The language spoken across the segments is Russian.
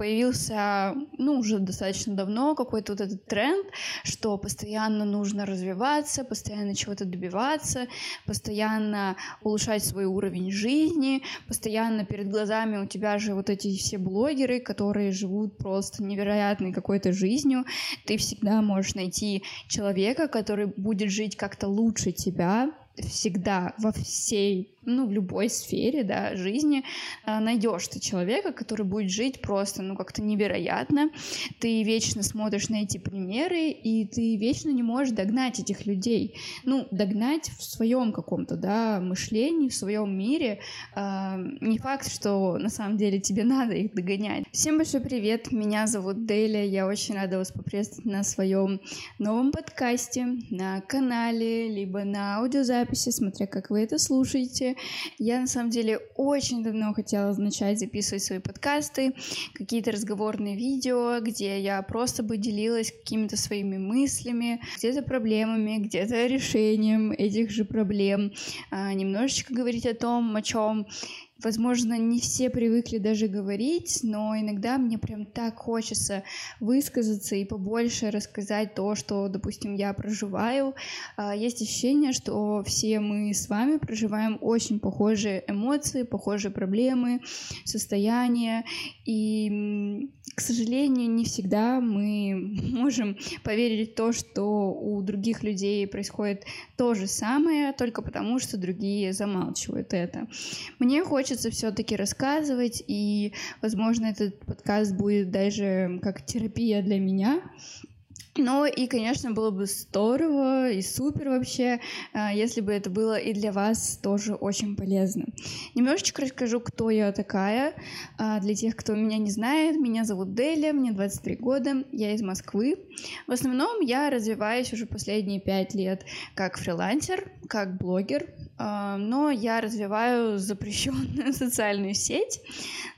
появился, ну, уже достаточно давно какой-то вот этот тренд, что постоянно нужно развиваться, постоянно чего-то добиваться, постоянно улучшать свой уровень жизни, постоянно перед глазами у тебя же вот эти все блогеры, которые живут просто невероятной какой-то жизнью. Ты всегда можешь найти человека, который будет жить как-то лучше тебя, всегда во всей ну, в любой сфере, да, жизни а, найдешь ты человека, который будет жить просто, ну, как-то невероятно. Ты вечно смотришь на эти примеры, и ты вечно не можешь догнать этих людей. Ну, догнать в своем каком-то, да, мышлении, в своем мире. Э, не факт, что на самом деле тебе надо их догонять. Всем большой привет, меня зовут Деля, я очень рада вас поприветствовать на своем новом подкасте, на канале, либо на аудиозаписи, смотря как вы это слушаете. Я на самом деле очень давно хотела начать записывать свои подкасты, какие-то разговорные видео, где я просто бы делилась какими-то своими мыслями, где-то проблемами, где-то решением этих же проблем, а, немножечко говорить о том, о чем Возможно, не все привыкли даже говорить, но иногда мне прям так хочется высказаться и побольше рассказать то, что, допустим, я проживаю. А, есть ощущение, что все мы с вами проживаем очень похожие эмоции, похожие проблемы, состояния. И, к сожалению, не всегда мы можем поверить в то, что у других людей происходит то же самое, только потому что другие замалчивают это. Мне хочется хочется все-таки рассказывать, и, возможно, этот подкаст будет даже как терапия для меня. Ну и, конечно, было бы здорово и супер вообще, а, если бы это было и для вас тоже очень полезно. Немножечко расскажу, кто я такая. А, для тех, кто меня не знает, меня зовут Деля, мне 23 года, я из Москвы. В основном я развиваюсь уже последние 5 лет как фрилансер, как блогер, но я развиваю запрещенную социальную сеть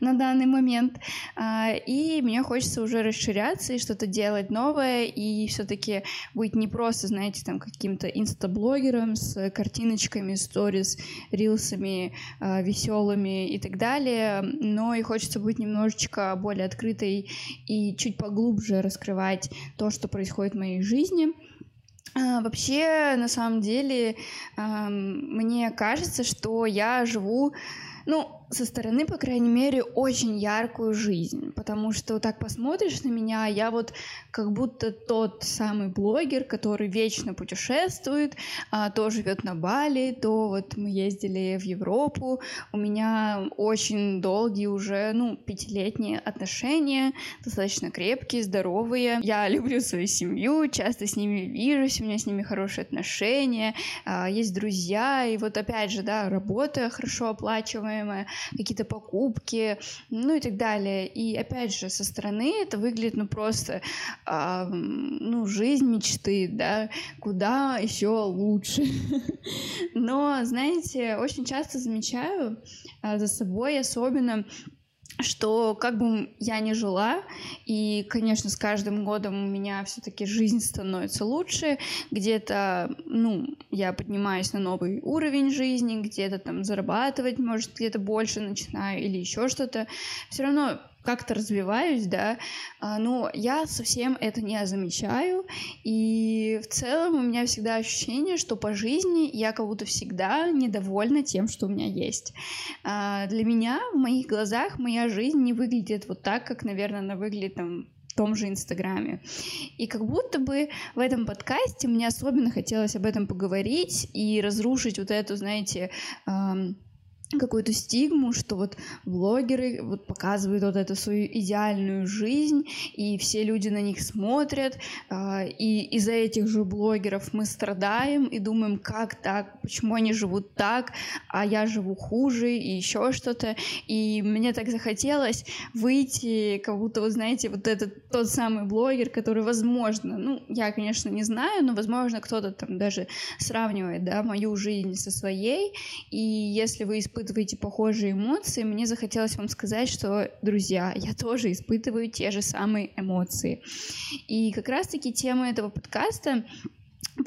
на данный момент, а, и мне хочется уже расширяться и что-то делать новое, и все-таки быть не просто, знаете, там каким-то инстаблогером с картиночками, сторис, рилсами, а, веселыми и так далее, но и хочется быть немножечко более открытой и чуть поглубже раскрывать то, что происходит в моей жизни. А, вообще, на самом деле, мне кажется, что я живу, ну, со стороны, по крайней мере, очень яркую жизнь, потому что так посмотришь на меня, я вот как будто тот самый блогер, который вечно путешествует, а, то живет на Бали, то вот мы ездили в Европу, у меня очень долгие уже, ну, пятилетние отношения, достаточно крепкие, здоровые, я люблю свою семью, часто с ними вижусь, у меня с ними хорошие отношения, а, есть друзья, и вот опять же, да, работа хорошо оплачиваемая, какие-то покупки, ну и так далее. И опять же, со стороны это выглядит, ну, просто, э, ну, жизнь мечты, да, куда еще лучше. Но, знаете, очень часто замечаю э, за собой, особенно что как бы я ни жила, и, конечно, с каждым годом у меня все-таки жизнь становится лучше, где-то, ну, я поднимаюсь на новый уровень жизни, где-то там зарабатывать, может, где-то больше начинаю или еще что-то, все равно как-то развиваюсь, да, а, но я совсем это не замечаю, и в целом у меня всегда ощущение, что по жизни я как будто всегда недовольна тем, что у меня есть. А, для меня, в моих глазах, моя жизнь не выглядит вот так, как, наверное, она выглядит там в том же Инстаграме. И как будто бы в этом подкасте мне особенно хотелось об этом поговорить и разрушить вот эту, знаете, эм, какую-то стигму, что вот блогеры вот показывают вот эту свою идеальную жизнь, и все люди на них смотрят, а, и из-за этих же блогеров мы страдаем и думаем, как так, почему они живут так, а я живу хуже, и еще что-то. И мне так захотелось выйти, как будто, вы знаете, вот этот тот самый блогер, который, возможно, ну, я, конечно, не знаю, но, возможно, кто-то там даже сравнивает, да, мою жизнь со своей, и если вы испытываете испытываете похожие эмоции, мне захотелось вам сказать, что, друзья, я тоже испытываю те же самые эмоции. И как раз-таки тема этого подкаста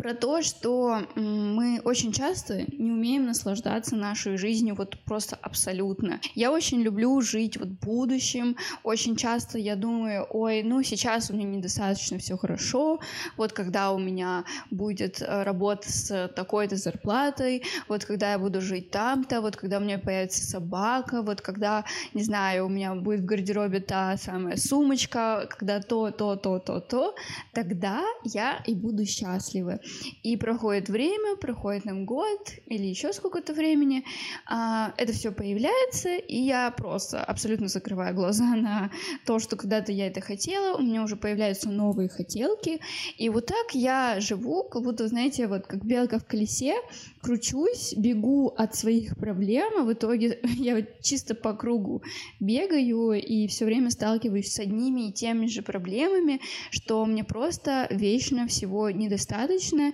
про то, что мы очень часто не умеем наслаждаться нашей жизнью вот просто абсолютно. Я очень люблю жить вот будущим. Очень часто я думаю, ой, ну сейчас у меня недостаточно все хорошо. Вот когда у меня будет э, работа с такой-то зарплатой, вот когда я буду жить там-то, вот когда у меня появится собака, вот когда, не знаю, у меня будет в гардеробе та самая сумочка, когда то, то, то, то, то, тогда я и буду счастлива. И проходит время, проходит нам год или еще сколько-то времени, а, это все появляется, и я просто абсолютно закрываю глаза на то, что когда-то я это хотела, у меня уже появляются новые хотелки, и вот так я живу, как будто, знаете, вот как белка в колесе, кручусь, бегу от своих проблем, а в итоге я чисто по кругу бегаю и все время сталкиваюсь с одними и теми же проблемами, что мне просто вечно всего недостаточно,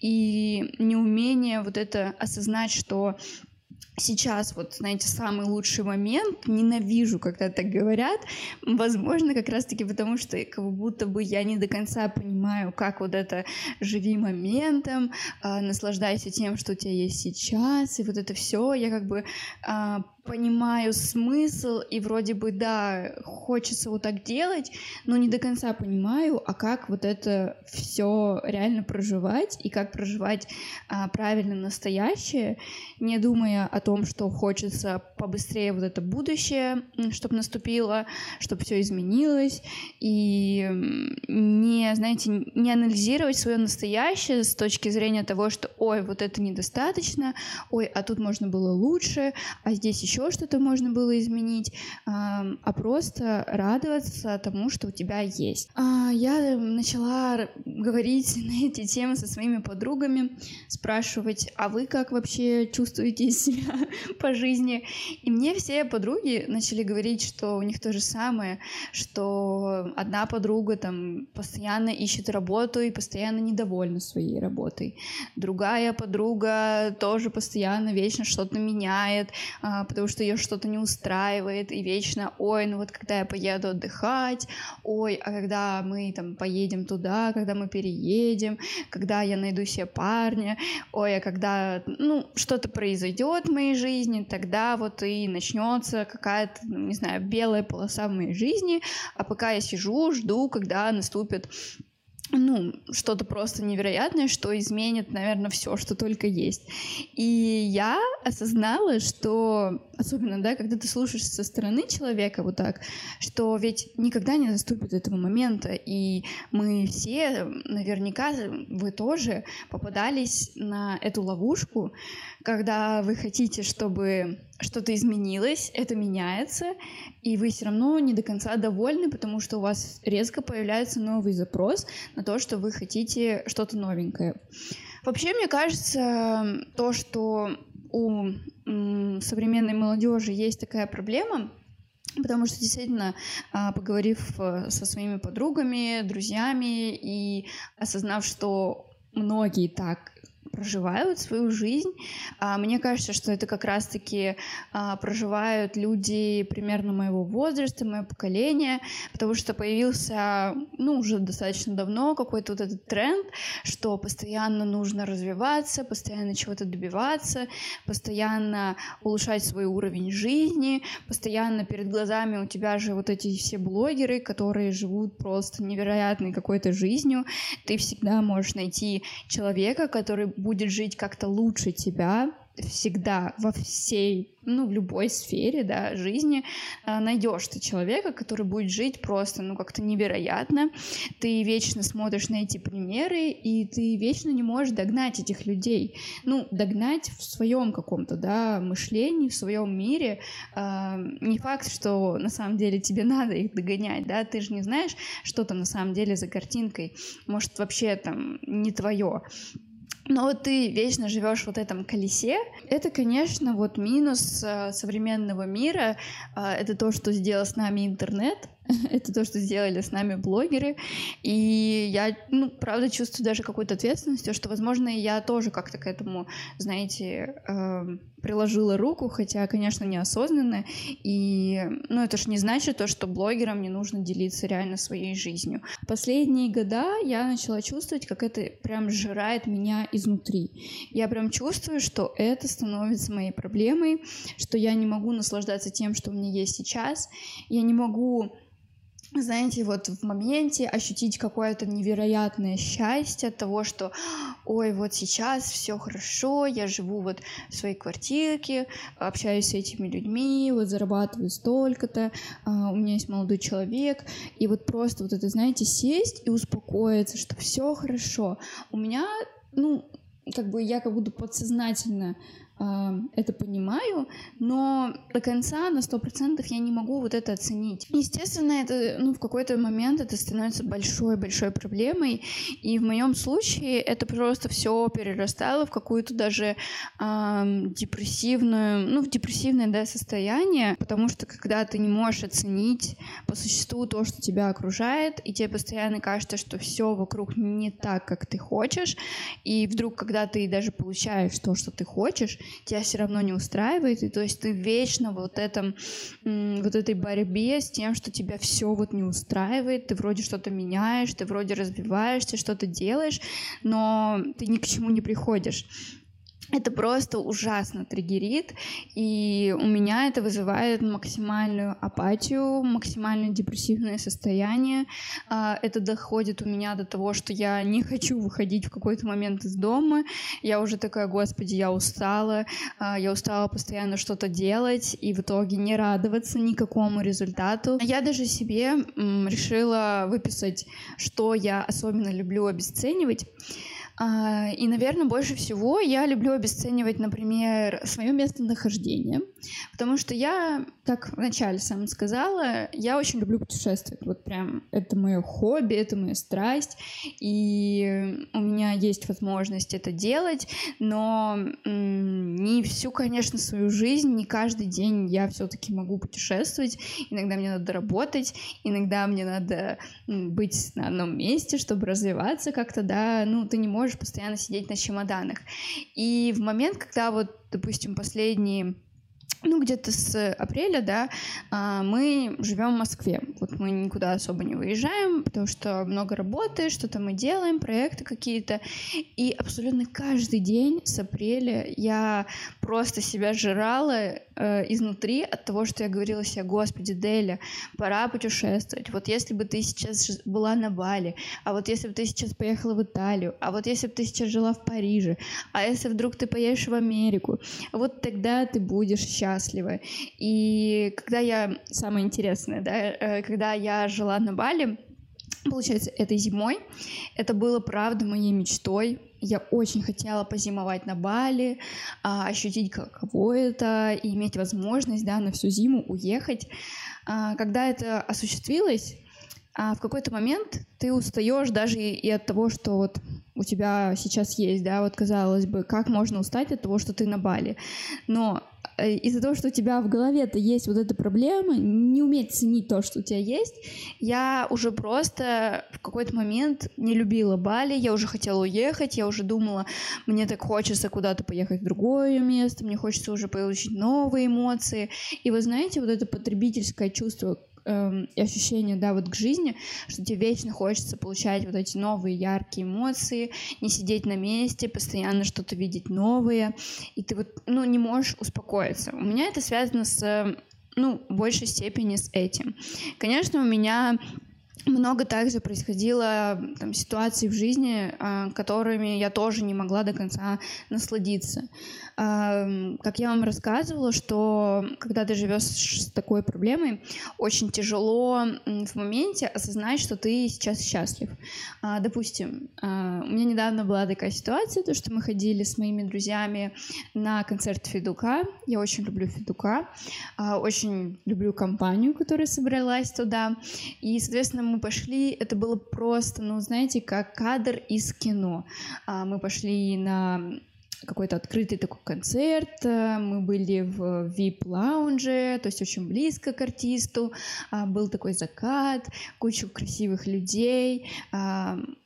и неумение вот это осознать, что сейчас, вот, знаете, самый лучший момент, ненавижу, когда так говорят, возможно, как раз-таки потому, что как будто бы я не до конца понимаю, как вот это «живи моментом», э, наслаждайся тем, что у тебя есть сейчас, и вот это все, я как бы э, понимаю смысл, и вроде бы, да, хочется вот так делать, но не до конца понимаю, а как вот это все реально проживать, и как проживать а, правильно настоящее, не думая о том, что хочется побыстрее вот это будущее, чтобы наступило, чтобы все изменилось, и не, знаете, не анализировать свое настоящее с точки зрения того, что, ой, вот это недостаточно, ой, а тут можно было лучше, а здесь еще что-то можно было изменить, а просто радоваться тому, что у тебя есть. А, я начала говорить на эти темы со своими подругами, спрашивать, а вы как вообще чувствуете себя по жизни? И мне все подруги начали говорить, что у них то же самое, что одна подруга там постоянно ищет работу и постоянно недовольна своей работой. Другая подруга тоже постоянно вечно что-то меняет, а, потому что ее что-то не устраивает, и вечно, ой, ну вот когда я поеду отдыхать, ой, а когда мы там поедем туда, когда мы переедем, когда я найду себе парня, ой, а когда, ну, что-то произойдет в моей жизни, тогда вот и начнется какая-то, ну, не знаю, белая полоса в моей жизни, а пока я сижу, жду, когда наступит ну, что-то просто невероятное, что изменит, наверное, все, что только есть. И я осознала, что, особенно, да, когда ты слушаешь со стороны человека вот так, что ведь никогда не наступит этого момента, и мы все, наверняка, вы тоже попадались на эту ловушку, когда вы хотите, чтобы что-то изменилось, это меняется, и вы все равно не до конца довольны, потому что у вас резко появляется новый запрос на то, что вы хотите что-то новенькое. Вообще, мне кажется, то, что у современной молодежи есть такая проблема, Потому что действительно, а, поговорив э, со своими подругами, друзьями и осознав, что многие так проживают свою жизнь. А, мне кажется, что это как раз-таки а, проживают люди примерно моего возраста, моего поколения, потому что появился, ну, уже достаточно давно какой-то вот этот тренд, что постоянно нужно развиваться, постоянно чего-то добиваться, постоянно улучшать свой уровень жизни, постоянно перед глазами у тебя же вот эти все блогеры, которые живут просто невероятной какой-то жизнью. Ты всегда можешь найти человека, который будет жить как-то лучше тебя, всегда во всей, ну, в любой сфере, да, жизни э, найдешь ты человека, который будет жить просто, ну, как-то невероятно. Ты вечно смотришь на эти примеры, и ты вечно не можешь догнать этих людей. Ну, догнать в своем каком-то, да, мышлении, в своем мире. Э, не факт, что на самом деле тебе надо их догонять, да, ты же не знаешь, что там на самом деле за картинкой. Может, вообще там не твое но ты вечно живешь в вот этом колесе. Это, конечно, вот минус э, современного мира. Э, это то, что сделал с нами интернет это то, что сделали с нами блогеры. И я, ну, правда, чувствую даже какую-то ответственность, что, возможно, я тоже как-то к этому, знаете, э, приложила руку, хотя, конечно, неосознанно. И, ну, это ж не значит то, что блогерам не нужно делиться реально своей жизнью. Последние года я начала чувствовать, как это прям сжирает меня изнутри. Я прям чувствую, что это становится моей проблемой, что я не могу наслаждаться тем, что у меня есть сейчас. Я не могу знаете, вот в моменте ощутить какое-то невероятное счастье от того, что, ой, вот сейчас все хорошо, я живу вот в своей квартирке, общаюсь с этими людьми, вот зарабатываю столько-то, а, у меня есть молодой человек, и вот просто вот это, знаете, сесть и успокоиться, что все хорошо. У меня, ну, как бы я как будто подсознательно это понимаю, но до конца на сто процентов я не могу вот это оценить. Естественно, это, ну, в какой-то момент это становится большой-большой проблемой, и в моем случае это просто все перерастало в какую-то даже эм, депрессивную, ну, в депрессивное, да, состояние, потому что когда ты не можешь оценить по существу то, что тебя окружает, и тебе постоянно кажется, что все вокруг не так, как ты хочешь, и вдруг, когда ты даже получаешь то, что ты хочешь, тебя все равно не устраивает, и то есть ты вечно вот этом, вот этой борьбе с тем, что тебя все вот не устраивает, ты вроде что-то меняешь, ты вроде развиваешься, что-то делаешь, но ты ни к чему не приходишь это просто ужасно триггерит, и у меня это вызывает максимальную апатию, максимально депрессивное состояние. А, это доходит у меня до того, что я не хочу выходить в какой-то момент из дома. Я уже такая, господи, я устала, а, я устала постоянно что-то делать, и в итоге не радоваться никакому результату. Я даже себе решила выписать, что я особенно люблю обесценивать. А, и, наверное, больше всего я люблю обесценивать, например, свое местонахождение, потому что я, как вначале сам сказала, я очень люблю путешествовать. Вот прям это мое хобби, это моя страсть, и у меня есть возможность это делать, но не всю, конечно, свою жизнь, не каждый день я все-таки могу путешествовать. Иногда мне надо работать, иногда мне надо быть на одном месте, чтобы развиваться как-то, да, ну, ты не можешь можешь постоянно сидеть на чемоданах. И в момент, когда вот, допустим, последние ну, где-то с апреля, да, а, мы живем в Москве. Вот мы никуда особо не выезжаем, потому что много работы, что-то мы делаем, проекты какие-то. И абсолютно каждый день с апреля я просто себя жрала э, изнутри от того, что я говорила себе, господи, Деля, пора путешествовать. Вот если бы ты сейчас была на Бали, а вот если бы ты сейчас поехала в Италию, а вот если бы ты сейчас жила в Париже, а если вдруг ты поедешь в Америку, вот тогда ты будешь счастлива. И когда я, самое интересное, да, э, когда я жила на Бали, получается, этой зимой, это было, правда, моей мечтой, я очень хотела позимовать на Бали, а, ощутить, каково это, и иметь возможность, да, на всю зиму уехать. А, когда это осуществилось, а в какой-то момент ты устаешь даже и от того, что вот у тебя сейчас есть, да, вот казалось бы, как можно устать от того, что ты на Бали. Но э, из-за того, что у тебя в голове-то есть вот эта проблема, не уметь ценить то, что у тебя есть, я уже просто в какой-то момент не любила Бали, я уже хотела уехать, я уже думала, мне так хочется куда-то поехать в другое место, мне хочется уже получить новые эмоции. И вы знаете, вот это потребительское чувство, эм, ощущение, да, вот к жизни, что тебе вечно хочется получать вот эти новые яркие эмоции, не сидеть на месте, постоянно что-то видеть новое, и ты вот, ну, не можешь успокоиться. У меня это связано с, ну, в большей степени с этим. Конечно, у меня много также происходило там, ситуаций в жизни, э, которыми я тоже не могла до конца насладиться. Как я вам рассказывала, что когда ты живешь с такой проблемой, очень тяжело в моменте осознать, что ты сейчас счастлив. Э, допустим, э, у меня недавно была такая ситуация, то, что мы ходили с моими друзьями на концерт Федука. Я очень люблю Федука, э, очень люблю компанию, которая собралась туда. И, соответственно, мы пошли, это было просто, ну, знаете, как кадр из кино. А, мы пошли на какой-то открытый такой концерт, э, мы были в VIP-лаунже, то есть очень близко к артисту, а, был такой закат, куча красивых людей,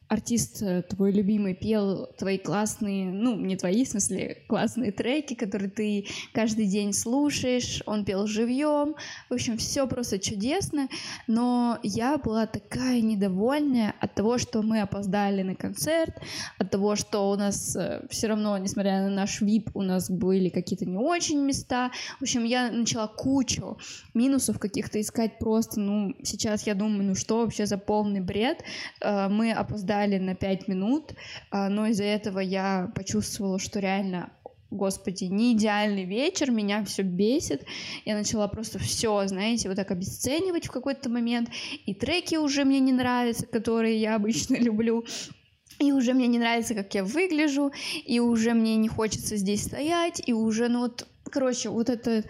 артист э, твой любимый пел твои классные, ну, не твои, в смысле, классные треки, которые ты каждый день слушаешь, он пел живьем, в общем, все просто чудесно, но я была такая недовольная от того, что мы опоздали на концерт, от того, что у нас э, все равно, несмотря на наш VIP, у нас были какие-то не очень места, в общем, я начала кучу минусов каких-то искать просто, ну, сейчас я думаю, ну что вообще за полный бред, э, мы опоздали опоздали на пять минут, а, но из-за этого я почувствовала, что реально господи, не идеальный вечер, меня все бесит. Я начала просто все, знаете, вот так обесценивать в какой-то момент. И треки уже мне не нравятся, которые я обычно люблю. И уже мне не нравится, как я выгляжу, и уже мне не хочется здесь стоять, и уже, ну вот, короче, вот это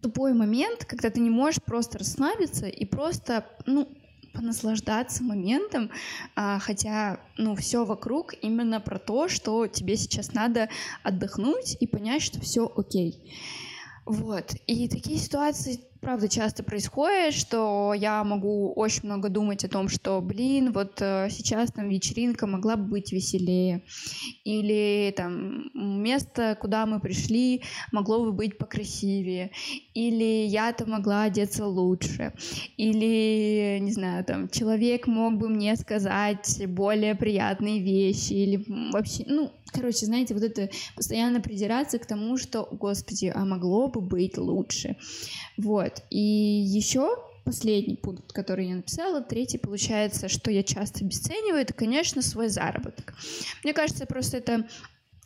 тупой момент, когда ты не можешь просто расслабиться и просто, ну, понаслаждаться моментом, а, хотя, ну, все вокруг именно про то, что тебе сейчас надо отдохнуть и понять, что все окей. Вот. И такие ситуации правда часто происходит, что я могу очень много думать о том, что, блин, вот э, сейчас там вечеринка могла бы быть веселее, или там место, куда мы пришли, могло бы быть покрасивее, или я-то могла одеться лучше, или, не знаю, там, человек мог бы мне сказать более приятные вещи, или вообще, ну, короче, знаете, вот это постоянно придираться к тому, что, господи, а могло бы быть лучше. Вот. И еще последний пункт, который я написала, третий, получается, что я часто обесцениваю, это, конечно, свой заработок. Мне кажется, просто это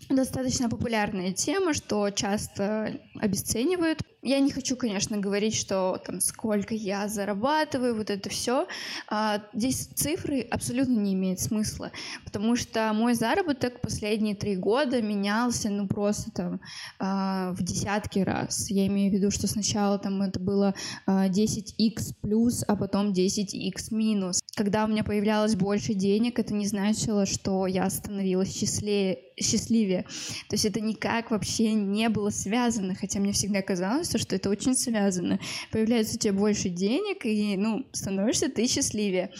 достаточно популярная тема, что часто обесценивают. Я не хочу, конечно, говорить, что там сколько я зарабатываю, вот это все. А, здесь цифры абсолютно не имеют смысла, потому что мой заработок последние три года менялся, ну просто там а, в десятки раз. Я имею в виду, что сначала там это было а, 10x плюс, а потом 10x минус. Когда у меня появлялось больше денег, это не значило, что я становилась счастливее, счастливее. То есть это никак вообще не было связано, хотя мне всегда казалось, что это очень связано. Появляется у тебя больше денег, и, ну, становишься ты счастливее.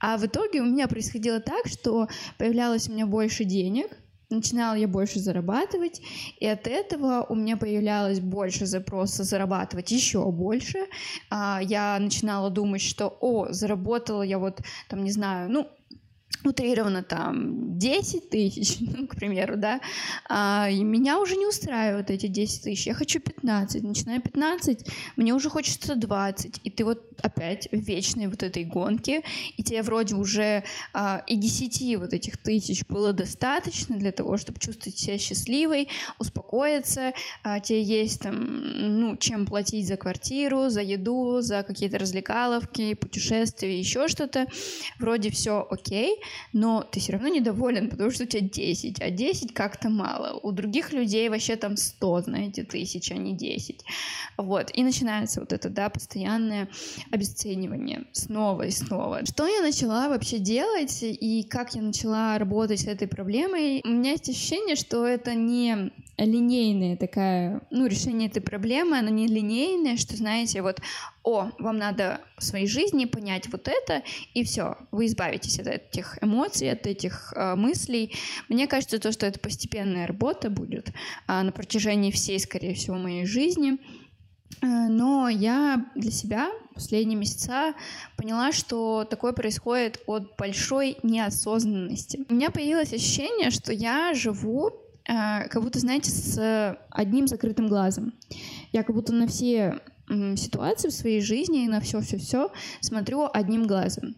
А в итоге у меня происходило так, что появлялось у меня больше денег, начинала я больше зарабатывать, и от этого у меня появлялось больше запроса зарабатывать еще больше. А, я начинала думать, что, о, заработала я вот, там, не знаю, ну, утрированно там 10 тысяч, ну, к примеру, да, а, и меня уже не устраивают эти 10 тысяч, я хочу 15, начиная 15, мне уже хочется 20, и ты вот опять в вечной вот этой гонке, и тебе вроде уже а, и 10 вот этих тысяч было достаточно для того, чтобы чувствовать себя счастливой, успокоиться, а, тебе есть там, ну, чем платить за квартиру, за еду, за какие-то развлекаловки, путешествия, еще что-то, вроде все окей, но ты все равно недоволен, потому что у тебя 10, а 10 как-то мало. У других людей вообще там 100, знаете, тысяч, а не 10. Вот, и начинается вот это, да, постоянное обесценивание снова и снова. Что я начала вообще делать и как я начала работать с этой проблемой? У меня есть ощущение, что это не линейная такая, ну, решение этой проблемы, оно не линейное, что, знаете, вот, о, вам надо в своей жизни понять вот это, и все, вы избавитесь от этих эмоций, от этих э, мыслей. Мне кажется, то, что это постепенная работа будет э, на протяжении всей, скорее всего, моей жизни. Э, но я для себя последние месяца поняла, что такое происходит от большой неосознанности. У меня появилось ощущение, что я живу как будто, знаете, с одним закрытым глазом. Я как будто на все ситуации в своей жизни и на все-все-все смотрю одним глазом.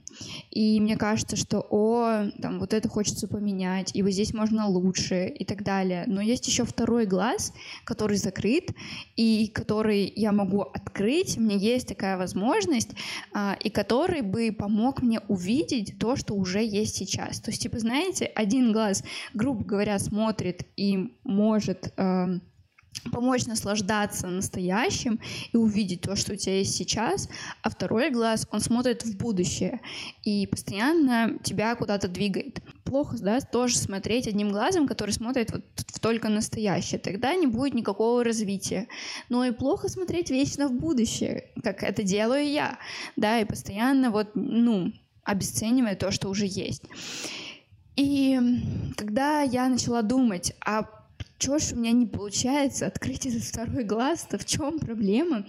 И мне кажется, что, о, там, вот это хочется поменять, и вот здесь можно лучше, и так далее. Но есть еще второй глаз, который закрыт, и который я могу открыть, меня есть такая возможность, а, и который бы помог мне увидеть то, что уже есть сейчас. То есть, типа, знаете, один глаз, грубо говоря, смотрит и может... Помочь наслаждаться настоящим и увидеть то, что у тебя есть сейчас, а второй глаз, он смотрит в будущее и постоянно тебя куда-то двигает. Плохо, да, тоже смотреть одним глазом, который смотрит вот в только настоящее, тогда не будет никакого развития. Но и плохо смотреть вечно в будущее, как это делаю я, да, и постоянно вот, ну, обесценивая то, что уже есть. И когда я начала думать, а чего ж у меня не получается открыть этот второй глаз-то, в чем проблема?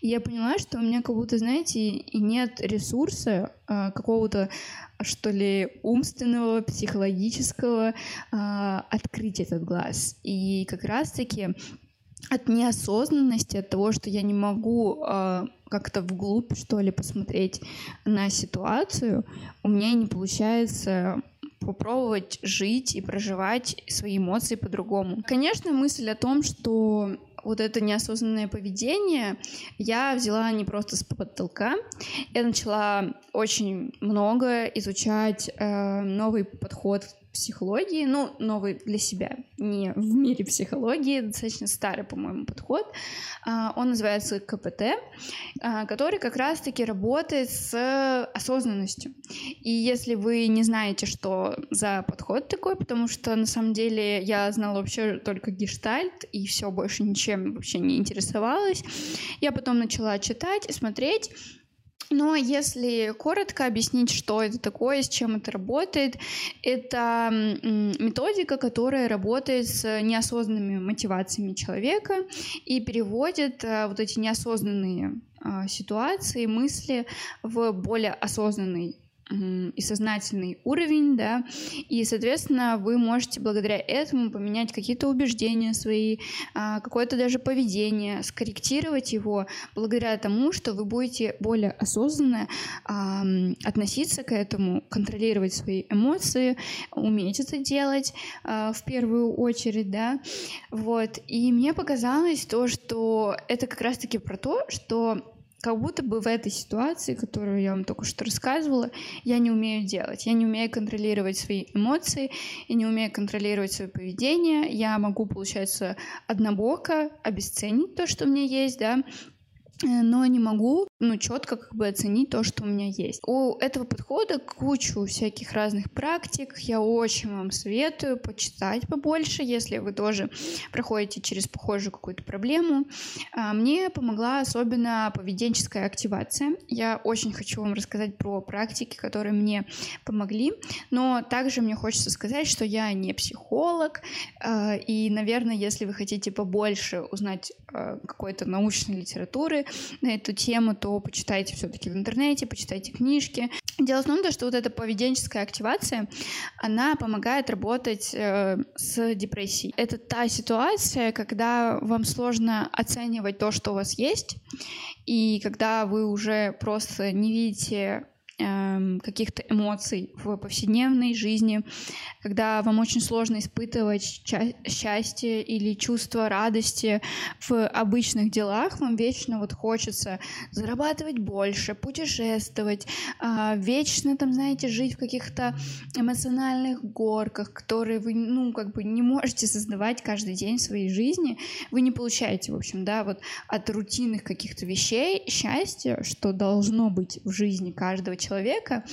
И я поняла, что у меня как будто, знаете, и нет ресурса а, какого-то, что ли, умственного, психологического а, открыть этот глаз. И как раз-таки от неосознанности, от того, что я не могу э, как-то вглубь, что ли, посмотреть на ситуацию, у меня не получается попробовать жить и проживать свои эмоции по-другому. Конечно, мысль о том, что вот это неосознанное поведение я взяла не просто с потолка. Я начала очень много изучать э, новый подход психологии, ну, новый для себя, не в мире психологии, достаточно старый, по-моему, подход. А, он называется КПТ, а, который как раз-таки работает с осознанностью. И если вы не знаете, что за подход такой, потому что на самом деле я знала вообще только гештальт, и все, больше ничем вообще не интересовалась, я потом начала читать и смотреть, но если коротко объяснить, что это такое, с чем это работает, это методика, которая работает с неосознанными мотивациями человека и переводит э, вот эти неосознанные а, ситуации, мысли в более осознанный и сознательный уровень, да, и, соответственно, вы можете благодаря этому поменять какие-то убеждения свои, а, какое-то даже поведение, скорректировать его благодаря тому, что вы будете более осознанно относиться к этому, контролировать свои эмоции, уметь это делать а, в первую очередь, да, вот, и мне показалось то, что это как раз-таки про то, что как будто бы в этой ситуации, которую я вам только что рассказывала, я не умею делать. Я не умею контролировать свои эмоции, я не умею контролировать свое поведение. Я могу, получается, однобоко обесценить то, что у меня есть, да, Э, но не могу, ну, четко как бы оценить то, что у меня есть. У этого подхода кучу всяких разных практик. Я очень вам советую почитать побольше, если вы тоже проходите через похожую какую-то проблему. А, мне помогла особенно поведенческая активация. Я очень хочу вам рассказать про практики, которые мне помогли, но также мне хочется сказать, что я не психолог, а, и, наверное, если вы хотите побольше узнать а, какой-то научной литературы, на эту тему, то почитайте все-таки в интернете, почитайте книжки. Дело в том, что вот эта поведенческая активация, она помогает работать э, с депрессией. Это та ситуация, когда вам сложно оценивать то, что у вас есть, и когда вы уже просто не видите каких-то эмоций в повседневной жизни, когда вам очень сложно испытывать счастье или чувство радости в обычных делах, вам вечно вот хочется зарабатывать больше, путешествовать, а, вечно там, знаете, жить в каких-то эмоциональных горках, которые вы, ну, как бы не можете создавать каждый день в своей жизни, вы не получаете, в общем, да, вот от рутинных каких-то вещей счастья, что должно быть в жизни каждого человека, человека,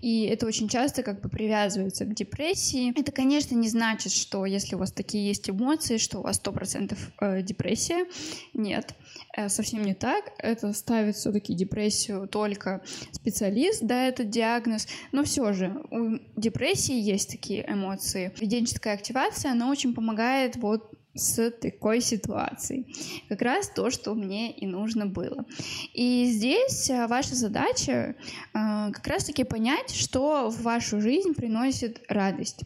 и это очень часто как бы привязывается к депрессии. Это, конечно, не значит, что если у вас такие есть эмоции, что у вас 100% э, депрессия. Нет, э, совсем не так. Это ставит все-таки депрессию только специалист, да, этот диагноз. Но все же у депрессии есть такие эмоции. Поведенческая активация, она очень помогает вот с такой ситуацией. Как раз то, что мне и нужно было. И здесь а, ваша задача а, как раз-таки понять, что в вашу жизнь приносит радость.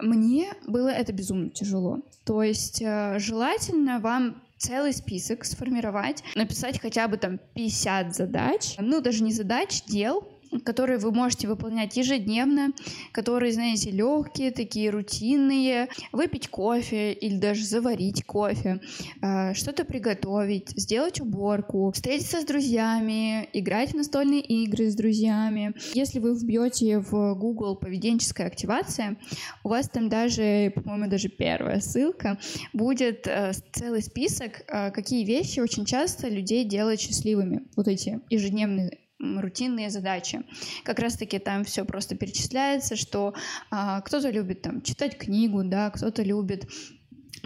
Мне было это безумно тяжело. То есть а, желательно вам целый список сформировать, написать хотя бы там 50 задач, ну даже не задач, дел, которые вы можете выполнять ежедневно, которые, знаете, легкие, такие рутинные. Выпить кофе или даже заварить кофе, э, что-то приготовить, сделать уборку, встретиться с друзьями, играть в настольные игры с друзьями. Если вы вбьете в Google поведенческая активация, у вас там даже, по-моему, даже первая ссылка будет э, целый список, э, какие вещи очень часто людей делают счастливыми. Вот эти ежедневные рутинные задачи. Как раз-таки там все просто перечисляется, что а, кто-то любит там читать книгу, да, кто-то любит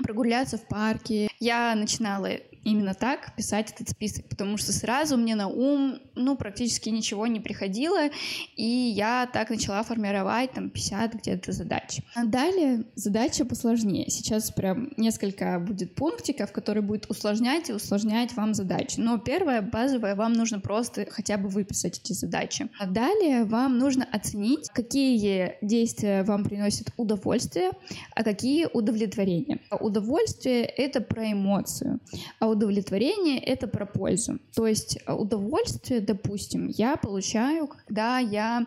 прогуляться в парке. Я начинала именно так писать этот список, потому что сразу мне на ум, ну, практически ничего не приходило, и я так начала формировать там 50 где-то задач. А далее задача посложнее. Сейчас прям несколько будет пунктиков, которые будут усложнять и усложнять вам задачи. Но первое, базовое, вам нужно просто хотя бы выписать эти задачи. А далее вам нужно оценить, какие действия вам приносят удовольствие, а какие удовлетворение. Удовольствие — это про эмоцию, а удовлетворение — это про пользу. То есть э, удовольствие, допустим, я получаю, когда я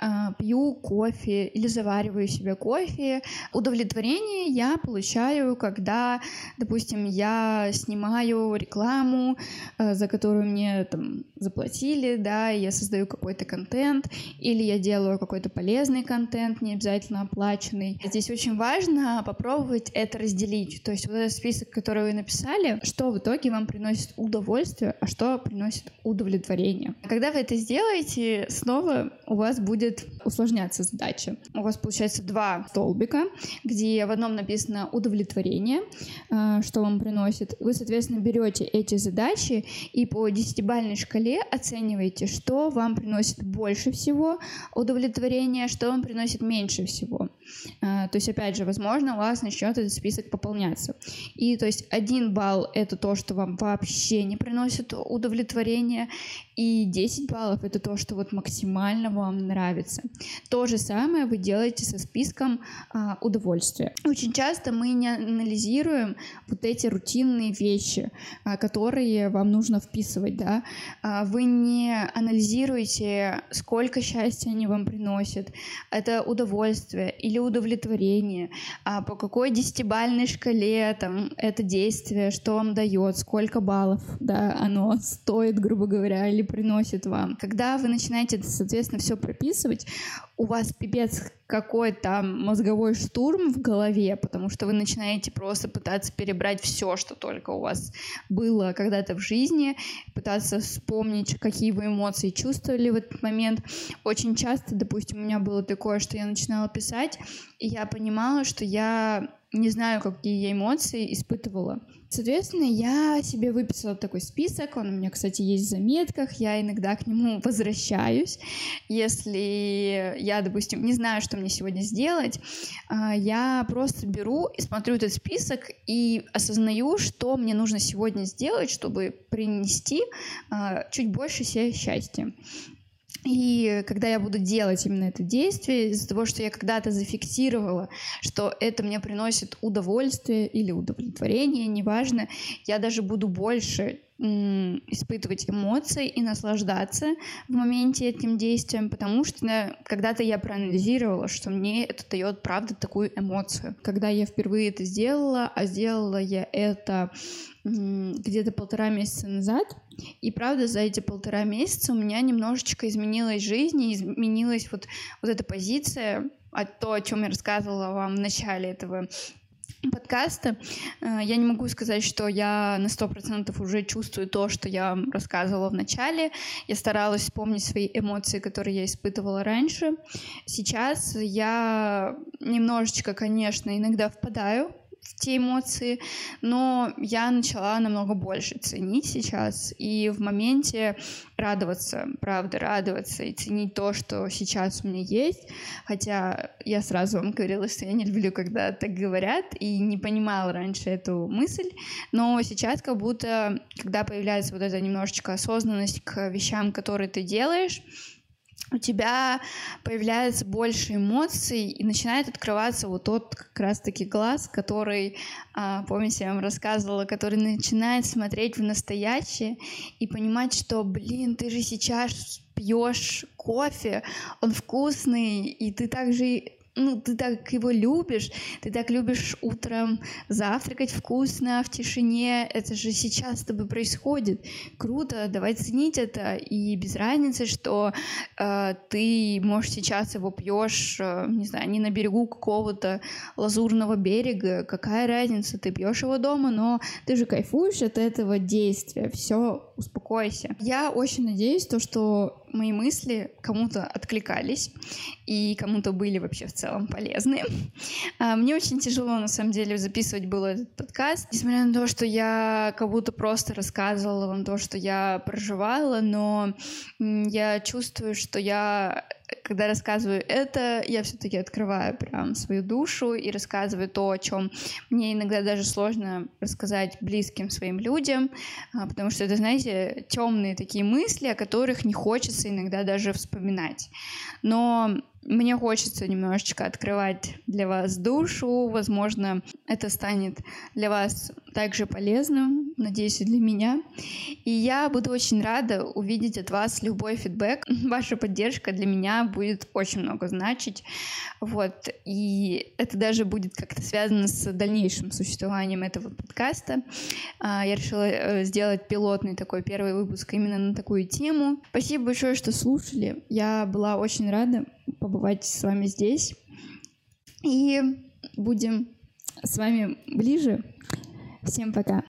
э, пью кофе или завариваю себе кофе. Удовлетворение я получаю, когда, допустим, я снимаю рекламу, э, за которую мне там заплатили, да, я создаю какой-то контент, или я делаю какой-то полезный контент, не обязательно оплаченный. Здесь очень важно попробовать это разделить. То есть вот этот список, который вы написали, что в итоге итоге вам приносит удовольствие, а что приносит удовлетворение. Когда вы это сделаете, снова у вас будет усложняться задача. У вас получается два столбика, где в одном написано удовлетворение, э, что вам приносит. Вы, соответственно, берете эти задачи и по десятибальной шкале оцениваете, что вам приносит больше всего удовлетворения, что вам приносит меньше всего. Э, то есть, опять же, возможно, у вас начнет этот список пополняться. И то есть один балл — это то, что вам вообще не приносит удовлетворения, и 10 баллов — это то, что вот максимально вам нравится. То же самое вы делаете со списком а, удовольствия. Очень часто мы не анализируем вот эти рутинные вещи, а, которые вам нужно вписывать, да. А, вы не анализируете, сколько счастья они вам приносят. Это удовольствие или удовлетворение, а по какой десятибальной шкале там это действие, что вам дает, сколько баллов, да, оно стоит, грубо говоря, или приносит вам. Когда вы начинаете, соответственно, все прописывать, у вас пипец какой там мозговой штурм в голове, потому что вы начинаете просто пытаться перебрать все, что только у вас было когда-то в жизни, пытаться вспомнить, какие вы эмоции чувствовали в этот момент. Очень часто, допустим, у меня было такое, что я начинала писать, и я понимала, что я не знаю, какие я эмоции испытывала. Соответственно, я себе выписала такой список, он у меня, кстати, есть в заметках, я иногда к нему возвращаюсь. Если я, допустим, не знаю, что мне сегодня сделать, а, я просто беру и смотрю этот список и осознаю, что мне нужно сегодня сделать, чтобы принести а, чуть больше себе счастья. И когда я буду делать именно это действие, из-за того, что я когда-то зафиксировала, что это мне приносит удовольствие или удовлетворение, неважно, я даже буду больше испытывать эмоции и наслаждаться в моменте этим действием, потому что когда-то я проанализировала, что мне это дает, правда, такую эмоцию. Когда я впервые это сделала, а сделала я это где-то полтора месяца назад, и правда за эти полтора месяца у меня немножечко изменилась жизнь, и изменилась вот, вот эта позиция, а то, о чем я рассказывала вам в начале этого подкаста. Э, я не могу сказать, что я на сто процентов уже чувствую то, что я рассказывала в начале. Я старалась вспомнить свои эмоции, которые я испытывала раньше. Сейчас я немножечко, конечно, иногда впадаю те эмоции, но я начала намного больше ценить сейчас и в моменте радоваться, правда, радоваться и ценить то, что сейчас у меня есть. Хотя я сразу вам говорила, что я не люблю, когда так говорят, и не понимала раньше эту мысль, но сейчас как будто, когда появляется вот эта немножечко осознанность к вещам, которые ты делаешь, тебя появляется больше эмоций и начинает открываться вот тот как раз-таки глаз, который, а, помните, я вам рассказывала, который начинает смотреть в настоящее и понимать, что, блин, ты же сейчас пьешь кофе, он вкусный, и ты также ну, ты так его любишь, ты так любишь утром завтракать вкусно, в тишине, это же сейчас с тобой происходит. Круто, давай ценить это, и без разницы, что э, ты, можешь сейчас его пьешь, э, не знаю, не на берегу какого-то лазурного берега, какая разница, ты пьешь его дома, но ты же кайфуешь от этого действия, все, успокойся. Я очень надеюсь, то, что мои мысли кому-то откликались и кому-то были вообще в целом полезны. А, мне очень тяжело, на самом деле, записывать было этот подкаст, несмотря на то, что я как будто просто рассказывала вам то, что я проживала, но я чувствую, что я когда рассказываю это, я все-таки открываю прям свою душу и рассказываю то, о чем мне иногда даже сложно рассказать близким своим людям, а, потому что это, знаете, темные такие мысли, о которых не хочется иногда даже вспоминать. Но мне хочется немножечко открывать для вас душу. Возможно, это станет для вас также полезным, надеюсь, и для меня. И я буду очень рада увидеть от вас любой фидбэк. Ваша поддержка для меня будет очень много значить. Вот. И это даже будет как-то связано с дальнейшим существованием этого подкаста. А, я решила э, сделать пилотный такой первый выпуск именно на такую тему. Спасибо большое, что слушали. Я была очень рада побывать с вами здесь. И будем с вами ближе. Всем пока.